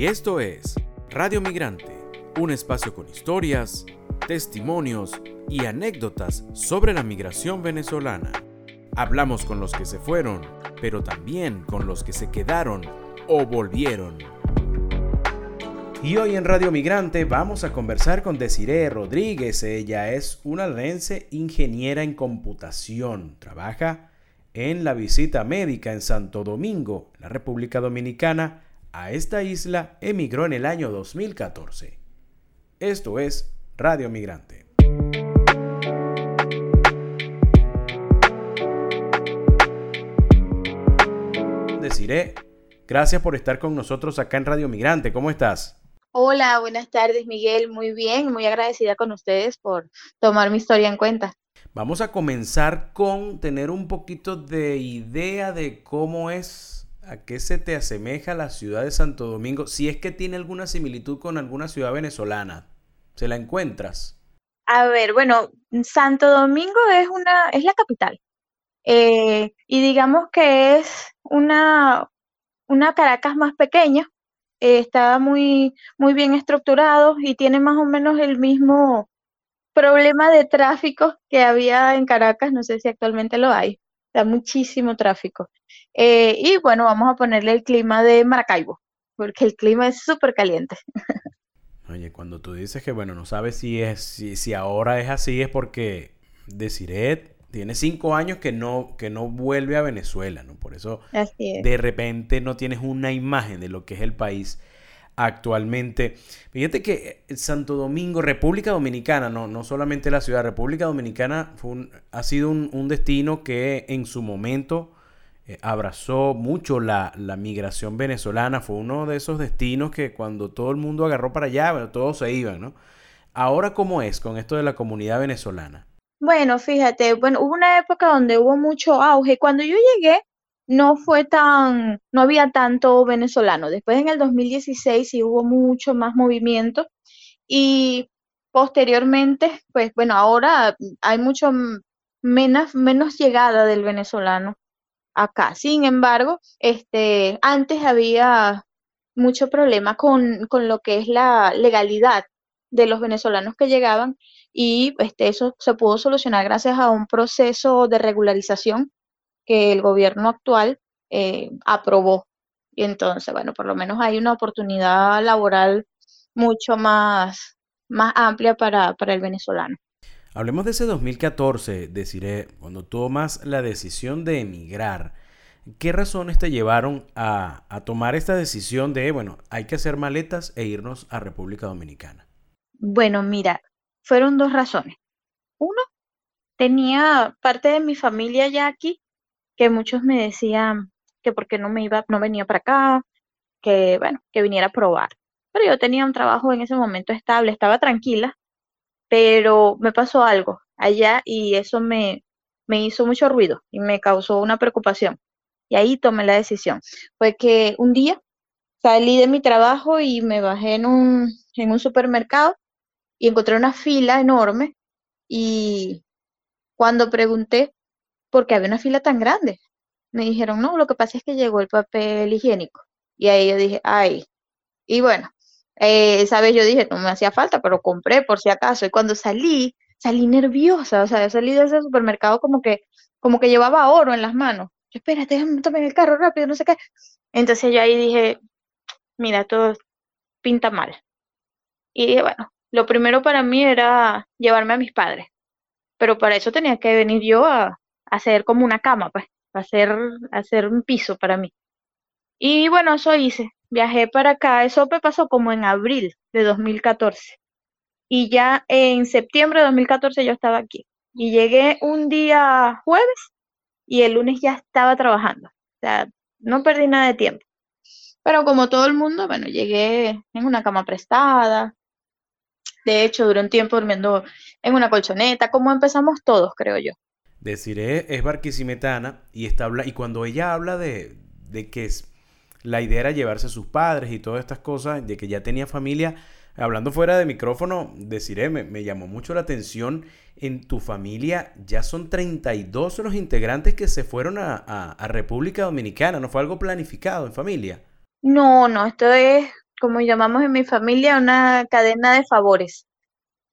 Y esto es Radio Migrante, un espacio con historias, testimonios y anécdotas sobre la migración venezolana. Hablamos con los que se fueron, pero también con los que se quedaron o volvieron. Y hoy en Radio Migrante vamos a conversar con Desiree Rodríguez. Ella es una lense ingeniera en computación. Trabaja en la visita médica en Santo Domingo, la República Dominicana. A esta isla emigró en el año 2014. Esto es Radio Migrante. Desiree, gracias por estar con nosotros acá en Radio Migrante. ¿Cómo estás? Hola, buenas tardes Miguel, muy bien, muy agradecida con ustedes por tomar mi historia en cuenta. Vamos a comenzar con tener un poquito de idea de cómo es, a qué se te asemeja la ciudad de Santo Domingo, si es que tiene alguna similitud con alguna ciudad venezolana. ¿Se la encuentras? A ver, bueno, Santo Domingo es una, es la capital. Eh, y digamos que es una, una Caracas más pequeña, eh, está muy, muy bien estructurado y tiene más o menos el mismo problema de tráfico que había en Caracas, no sé si actualmente lo hay, está muchísimo tráfico. Eh, y bueno, vamos a ponerle el clima de Maracaibo, porque el clima es súper caliente. Oye, cuando tú dices que, bueno, no sabes si, es, si, si ahora es así, es porque Desiret tiene cinco años que no, que no vuelve a Venezuela, ¿no? Por eso de repente no tienes una imagen de lo que es el país actualmente. Fíjate que eh, Santo Domingo, República Dominicana, no, no solamente la ciudad, República Dominicana fue ha sido un, destino que en su momento eh, abrazó mucho la, la, migración venezolana. Fue uno de esos destinos que cuando todo el mundo agarró para allá, todos se iban, ¿no? Ahora, ¿cómo es con esto de la comunidad venezolana? Bueno, fíjate, bueno, hubo una época donde hubo mucho auge. Cuando yo llegué, no fue tan, no había tanto venezolano. Después en el 2016 sí hubo mucho más movimiento y posteriormente, pues bueno, ahora hay mucho menos, menos llegada del venezolano acá. Sin embargo, este, antes había mucho problema con, con lo que es la legalidad de los venezolanos que llegaban y este, eso se pudo solucionar gracias a un proceso de regularización que el gobierno actual eh, aprobó. Y entonces, bueno, por lo menos hay una oportunidad laboral mucho más, más amplia para, para el venezolano. Hablemos de ese 2014, deciré, cuando tomas la decisión de emigrar. ¿Qué razones te llevaron a, a, tomar esta decisión de, bueno, hay que hacer maletas e irnos a República Dominicana? Bueno, mira, fueron dos razones. Uno, tenía parte de mi familia ya aquí, que muchos me decían que porque no me iba, no venía para acá, que bueno, que viniera a probar. Pero yo tenía un trabajo en ese momento estable, estaba tranquila, pero me pasó algo allá y eso me, me hizo mucho ruido y me causó una preocupación. Y ahí tomé la decisión. Fue que un día salí de mi trabajo y me bajé en un, en un supermercado y encontré una fila enorme y cuando pregunté por qué había una fila tan grande, me dijeron, no, lo que pasa es que llegó el papel higiénico. Y ahí yo dije, ay, y bueno, eh, esa vez yo dije, no me hacía falta, pero compré por si acaso. Y cuando salí, salí nerviosa, o sea, salí de ese supermercado como que, como que llevaba oro en las manos. Yo, espérate, déjame tomar el carro rápido, no sé qué. Entonces yo ahí dije, mira, todo pinta mal. Y dije, bueno, lo primero para mí era llevarme a mis padres, pero para eso tenía que venir yo a, hacer como una cama, pues, hacer, hacer un piso para mí. Y bueno, eso hice. Viajé para acá, eso pasó como en abril de 2014. Y ya en septiembre de 2014 yo estaba aquí. Y llegué un día jueves y el lunes ya estaba trabajando. O sea, no perdí nada de tiempo. Pero como todo el mundo, bueno, llegué en una cama prestada, de hecho, duré un tiempo durmiendo en una colchoneta, como empezamos todos, creo yo. Deciré es barquisimetana y, está, y cuando ella habla de, de que es, la idea era llevarse a sus padres y todas estas cosas, de que ya tenía familia, hablando fuera de micrófono, deciré, me, me llamó mucho la atención, en tu familia ya son 32 los integrantes que se fueron a, a República Dominicana, ¿no fue algo planificado en familia? No, no, esto es como llamamos en mi familia, una cadena de favores.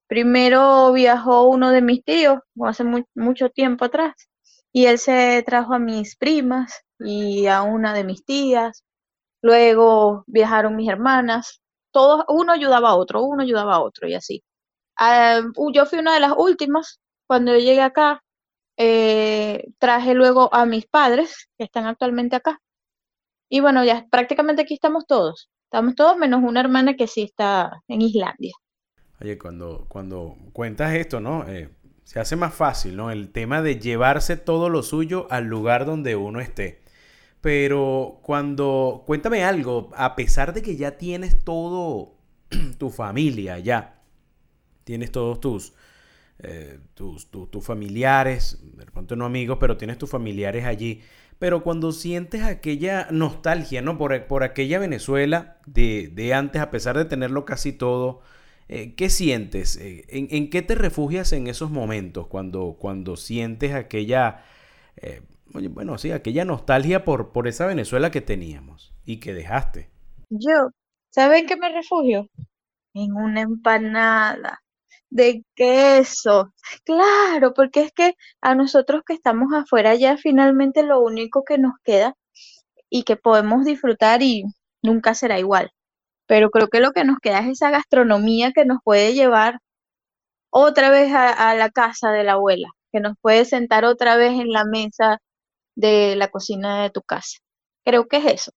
Primero viajó uno de mis tíos, hace mucho tiempo atrás, y él se trajo a mis primas y a una de mis tías. Luego viajaron mis hermanas. Todos, uno ayudaba a otro, uno ayudaba a otro y así. Ah, yo fui una de las últimas. Cuando yo llegué acá, eh, traje luego a mis padres, que están actualmente acá. Y bueno, ya prácticamente aquí estamos todos. Estamos todos menos una hermana que sí está en Islandia. Oye, cuando, cuando cuentas esto, ¿no? Eh, se hace más fácil, ¿no? El tema de llevarse todo lo suyo al lugar donde uno esté. Pero cuando, cuéntame algo, a pesar de que ya tienes todo tu familia, ya tienes todos tus, eh, tus, tus, familiares, de pronto no amigos, pero tienes tus familiares allí. Pero cuando sientes aquella nostalgia, ¿no? Por, por aquella Venezuela de, de antes, a pesar de tenerlo casi todo, eh, ¿Qué sientes? Eh, ¿En, qué te refugias en esos momentos cuando, cuando sientes aquella, eh, bueno, sí, aquella nostalgia por, por esa Venezuela que teníamos y que dejaste? Yo, ¿saben qué me refugio? En una empanada de queso. Claro, porque es que a nosotros que estamos afuera ya finalmente lo único que nos queda y que podemos disfrutar y nunca será igual pero creo que lo que nos queda es esa gastronomía que nos puede llevar otra vez a, la casa de la abuela, que nos puede sentar otra vez en la mesa de la cocina de tu casa. Creo que es eso.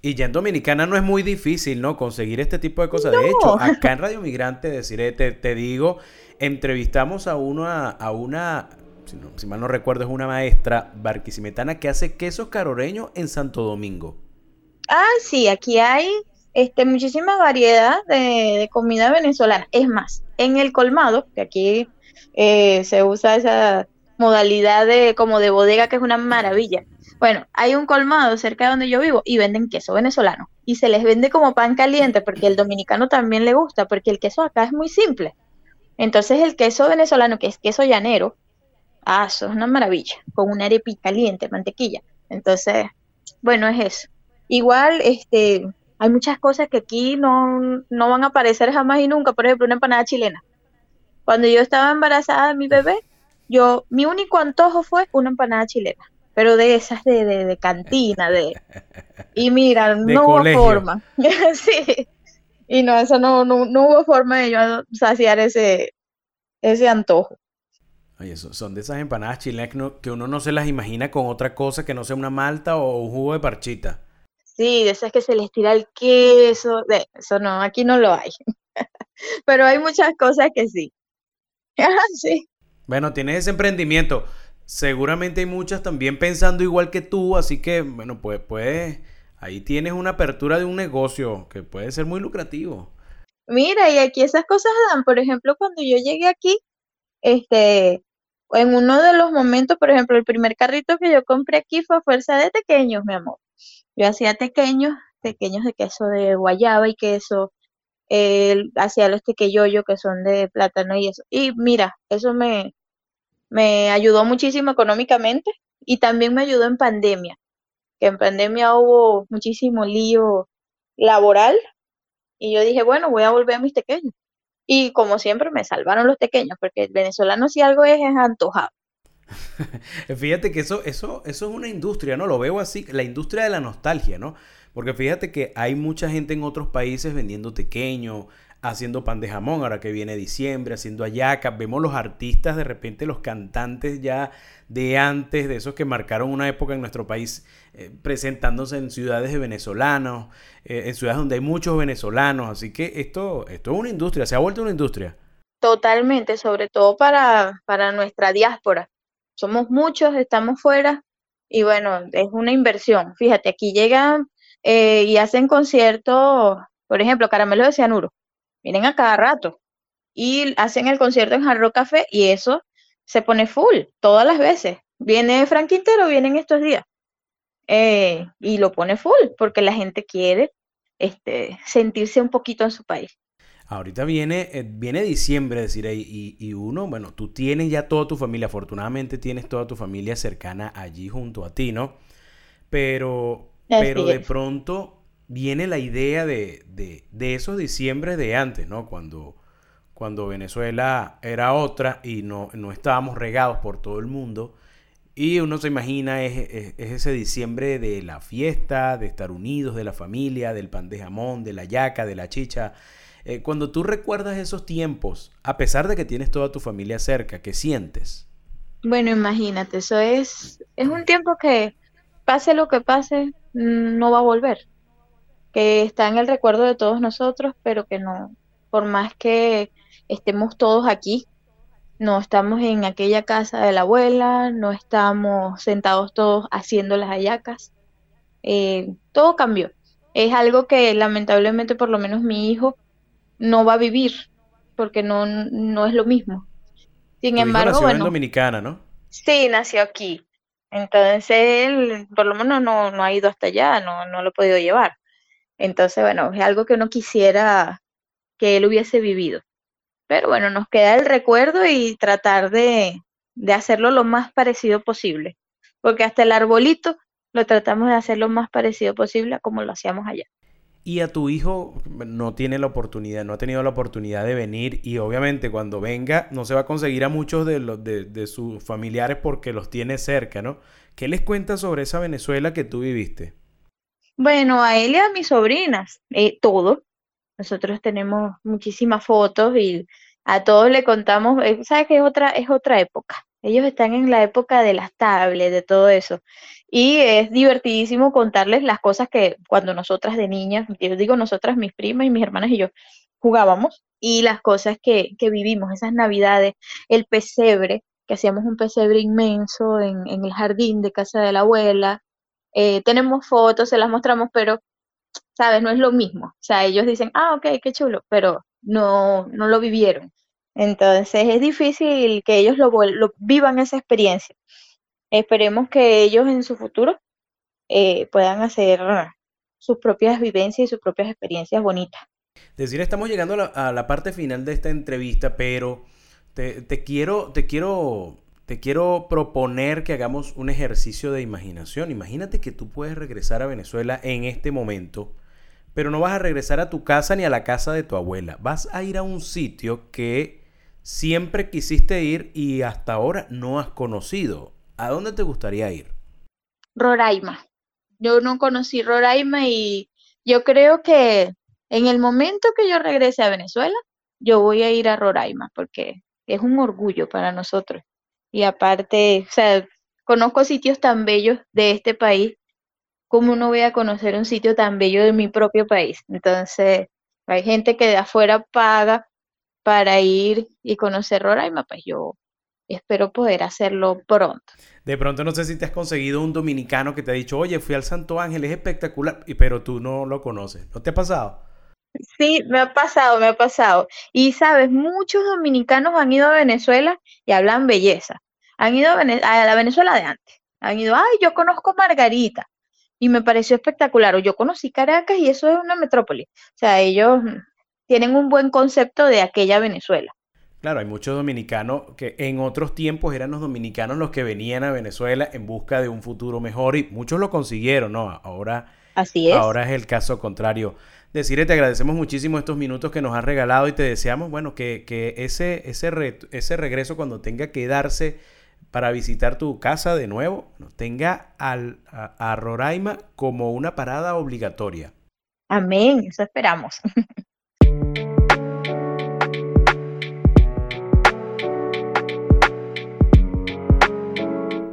Y ya en Dominicana no es muy difícil, ¿no? Conseguir este tipo de cosas. De hecho, acá en Radio Migrante, deciré, te, te digo, entrevistamos a, uno, a, una, si, si, mal no recuerdo, es una maestra barquisimetana que hace quesos caroreños en Santo Domingo. Ah, sí, aquí hay este, muchísima variedad de, comida venezolana. Es más, en el colmado, que aquí eh, se usa esa modalidad de como de bodega que es una maravilla. Bueno, hay un colmado cerca de donde yo vivo y venden queso venezolano y se les vende como pan caliente porque el dominicano también le gusta porque el queso acá es muy simple. Entonces el queso venezolano, que es queso llanero, ah, eso es una maravilla, con una arepa caliente, mantequilla. Entonces, bueno, es eso. Igual, este, hay muchas cosas que aquí no, van a aparecer jamás y nunca. Por ejemplo, una empanada chilena. Cuando yo estaba embarazada de mi bebé, yo, mi único antojo fue una empanada chilena. Pero de esas de, de, cantina, de... Y mira, no hubo forma. sí. Y no, eso no, no, hubo forma de yo saciar ese, ese antojo. Oye, son de esas empanadas chilenas que uno no se las imagina con otra cosa que no sea una malta o un jugo de parchita. Sí, de esas que se les tira el queso, de eso no, aquí no lo hay. Pero hay muchas cosas que sí. sí. Bueno, tienes ese emprendimiento. Seguramente hay muchas también pensando igual que tú, así que, bueno, pues, pues ahí tienes una apertura de un negocio que puede ser muy lucrativo. Mira, y aquí esas cosas dan. Por ejemplo, cuando yo llegué aquí, este, en uno de los momentos, por ejemplo, el primer carrito que yo compré aquí fue a fuerza de pequeños, mi amor. Yo hacía pequeños, pequeños de queso de guayaba y queso, hacía los tequeyoyo que son de plátano y eso. Y mira, eso me, me ayudó muchísimo económicamente y también me ayudó en pandemia, que en pandemia hubo muchísimo lío laboral y yo dije, bueno, voy a volver a mis pequeños. Y como siempre me salvaron los pequeños, porque el venezolano si algo es, es antojado. fíjate que eso, eso, eso es una industria, ¿no? Lo veo así, la industria de la nostalgia, ¿no? Porque fíjate que hay mucha gente en otros países vendiendo tequeño, haciendo pan de jamón, ahora que viene diciembre, haciendo ayacas. Vemos los artistas, de repente los cantantes ya de antes, de esos que marcaron una época en nuestro país, eh, presentándose en ciudades de venezolanos, eh, en ciudades donde hay muchos venezolanos. Así que esto, esto es una industria, se ha vuelto una industria. Totalmente, sobre todo para, para nuestra diáspora somos muchos, estamos fuera y bueno, es una inversión. Fíjate, aquí llegan eh, y hacen conciertos, por ejemplo, Caramelo de Cianuro, vienen a cada rato y hacen el concierto en Hard Rock Café y eso se pone full todas las veces. Viene Frank Quintero, vienen estos días eh, y lo pone full porque la gente quiere este, sentirse un poquito en su país. Ahorita viene, eh, viene diciembre, decir, y, y uno, bueno, tú tienes ya toda tu familia, afortunadamente tienes toda tu familia cercana allí junto a ti, ¿no? Pero, pero de pronto viene la idea de, de, esos diciembre de antes, ¿no? Cuando, cuando Venezuela era otra y no, no estábamos regados por todo el mundo. Y uno se imagina es, ese diciembre de la fiesta, de estar unidos, de la familia, del pan de jamón, de la yaca, de la chicha. Eh, cuando tú recuerdas esos tiempos, a pesar de que tienes toda tu familia cerca, ¿qué sientes? Bueno, imagínate, eso es, es un tiempo que pase lo que pase, no va a volver. Que está en el recuerdo de todos nosotros, pero que no, por más que estemos todos aquí, no estamos en aquella casa de la abuela, no estamos sentados todos haciendo las hallacas. Eh, todo cambió. Es algo que lamentablemente por lo menos mi hijo no va a vivir, porque no, no es lo mismo. Sin embargo, nació en Dominicana, ¿no? Sí, nació aquí. Entonces él por lo menos no, no ha ido hasta allá, no, no lo ha podido llevar. Entonces, bueno, es algo que uno quisiera que él hubiese vivido. Pero bueno, nos queda el recuerdo y tratar de, hacerlo lo más parecido posible. Porque hasta el arbolito lo tratamos de hacer lo más parecido posible a como lo hacíamos allá. Y a tu hijo no tiene la oportunidad, no ha tenido la oportunidad de venir y obviamente cuando venga no se va a conseguir a muchos de, los, de, sus familiares porque los tiene cerca, ¿no? ¿Qué les cuentas sobre esa Venezuela que tú viviste? Bueno, a él y a mis sobrinas, eh, todo. Nosotros tenemos muchísimas fotos y a todos le contamos, eh, ¿sabes que es otra, es otra época? Ellos están en la época de las tablets, de todo eso. Y es divertidísimo contarles las cosas que cuando nosotras de niñas, yo digo nosotras, mis primas y mis hermanas y yo, jugábamos y las cosas que, que vivimos, esas navidades, el pesebre, que hacíamos un pesebre inmenso en, en el jardín de casa de la abuela. Eh, tenemos fotos, se las mostramos, pero ¿sabes? No es lo mismo. O sea, ellos dicen, ah, ok, qué chulo, pero no, no lo vivieron. Entonces es difícil que ellos lo, vivan esa experiencia. Esperemos que ellos en su futuro eh, puedan hacer sus propias vivencias y sus propias experiencias bonitas. Decir, estamos llegando a la, parte final de esta entrevista, pero te, te, quiero, te quiero, te quiero proponer que hagamos un ejercicio de imaginación. Imagínate que tú puedes regresar a Venezuela en este momento pero no vas a regresar a tu casa ni a la casa de tu abuela. Vas a ir a un sitio que siempre quisiste ir y hasta ahora no has conocido. ¿A dónde te gustaría ir? Roraima. Yo no conocí Roraima y yo creo que en el momento que yo regrese a Venezuela, yo voy a ir a Roraima porque es un orgullo para nosotros. Y aparte, o sea, conozco sitios tan bellos de este país ¿cómo no voy a conocer un sitio tan bello de mi propio país? Entonces, hay gente que de afuera paga para ir y conocer Roraima, pues yo espero poder hacerlo pronto. De pronto no sé si te has conseguido un dominicano que te ha dicho, oye, fui al Santo Ángel, es espectacular, pero tú no lo conoces. ¿No te ha pasado? Sí, me ha pasado, me ha pasado. Y sabes, muchos dominicanos han ido a Venezuela y hablan belleza. Han ido a, a la Venezuela de antes. Han ido, ay, yo conozco Margarita y me pareció espectacular. Yo conocí Caracas y eso es una metrópoli. O sea, ellos tienen un buen concepto de aquella Venezuela. Claro, hay muchos dominicanos que en otros tiempos eran los dominicanos los que venían a Venezuela en busca de un futuro mejor y muchos lo consiguieron, ¿no? Ahora, Así es. ahora es el caso contrario. Decirle, te agradecemos muchísimo estos minutos que nos has regalado y te deseamos, bueno, que, que ese, ese, ese regreso cuando tenga que darse para visitar tu casa de nuevo, tenga al, a, Roraima como una parada obligatoria. Amén, eso esperamos.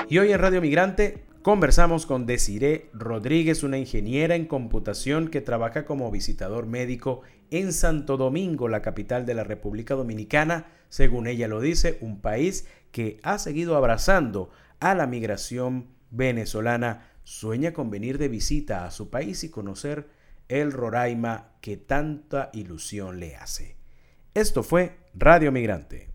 Y hoy en Radio Migrante conversamos con Desiree Rodríguez, una ingeniera en computación que trabaja como visitador médico en Santo Domingo, la capital de la República Dominicana, según ella lo dice, un país que ha seguido abrazando a la migración venezolana, sueña con venir de visita a su país y conocer el Roraima que tanta ilusión le hace. Esto fue Radio Migrante.